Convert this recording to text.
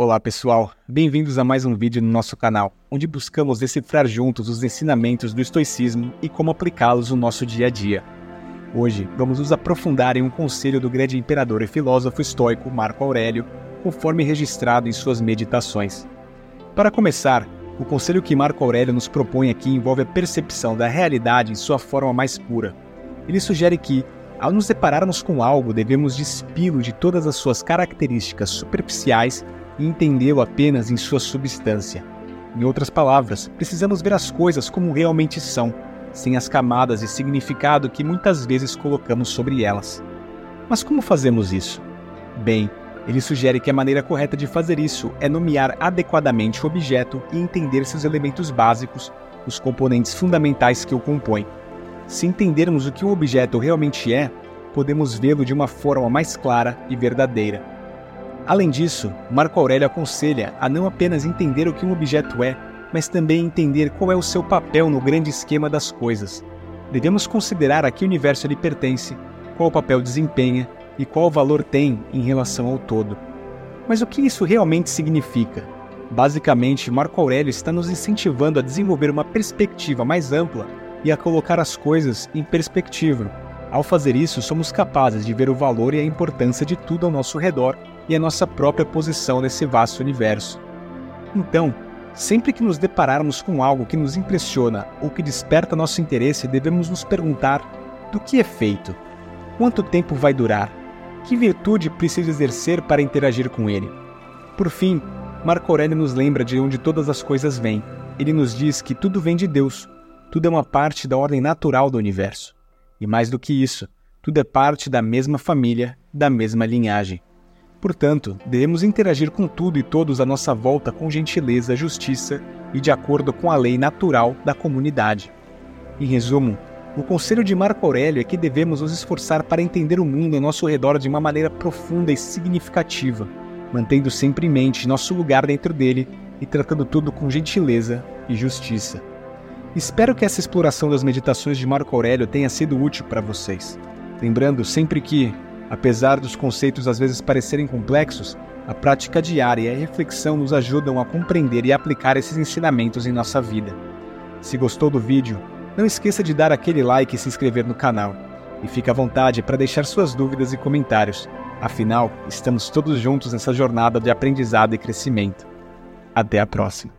Olá pessoal, bem-vindos a mais um vídeo no nosso canal, onde buscamos decifrar juntos os ensinamentos do estoicismo e como aplicá-los no nosso dia a dia. Hoje vamos nos aprofundar em um conselho do grande imperador e filósofo estoico Marco Aurélio, conforme registrado em suas meditações. Para começar, o conselho que Marco Aurélio nos propõe aqui envolve a percepção da realidade em sua forma mais pura. Ele sugere que, ao nos depararmos com algo, devemos despi-lo de todas as suas características superficiais e entendê-lo apenas em sua substância. Em outras palavras, precisamos ver as coisas como realmente são, sem as camadas e significado que muitas vezes colocamos sobre elas. Mas como fazemos isso? Bem, ele sugere que a maneira correta de fazer isso é nomear adequadamente o objeto e entender seus elementos básicos, os componentes fundamentais que o compõem. Se entendermos o que o objeto realmente é, podemos vê-lo de uma forma mais clara e verdadeira. Além disso, Marco Aurélio aconselha a não apenas entender o que um objeto é, mas também entender qual é o seu papel no grande esquema das coisas. Devemos considerar a que universo ele pertence, qual papel desempenha e qual valor tem em relação ao todo. Mas o que isso realmente significa? Basicamente, Marco Aurélio está nos incentivando a desenvolver uma perspectiva mais ampla e a colocar as coisas em perspectiva. Ao fazer isso, somos capazes de ver o valor e a importância de tudo ao nosso redor e a nossa própria posição nesse vasto universo. Então, sempre que nos depararmos com algo que nos impressiona ou que desperta nosso interesse, devemos nos perguntar do que é feito, quanto tempo vai durar, que virtude precisa exercer para interagir com ele. Por fim, Marco Aurélio nos lembra de onde todas as coisas vêm. Ele nos diz que tudo vem de Deus, tudo é uma parte da ordem natural do universo. E mais do que isso, tudo é parte da mesma família, da mesma linhagem. Portanto, devemos interagir com tudo e todos à nossa volta com gentileza, justiça e de acordo com a lei natural da comunidade. Em resumo, o conselho de Marco Aurélio é que devemos nos esforçar para entender o mundo ao nosso redor de uma maneira profunda e significativa, mantendo sempre em mente nosso lugar dentro dele e tratando tudo com gentileza e justiça. Espero que essa exploração das meditações de Marco Aurélio tenha sido útil para vocês. Lembrando sempre que, Apesar dos conceitos às vezes parecerem complexos, a prática diária e a reflexão nos ajudam a compreender e aplicar esses ensinamentos em nossa vida. Se gostou do vídeo, não esqueça de dar aquele like e se inscrever no canal. E fique à vontade para deixar suas dúvidas e comentários. Afinal, estamos todos juntos nessa jornada de aprendizado e crescimento. Até a próxima!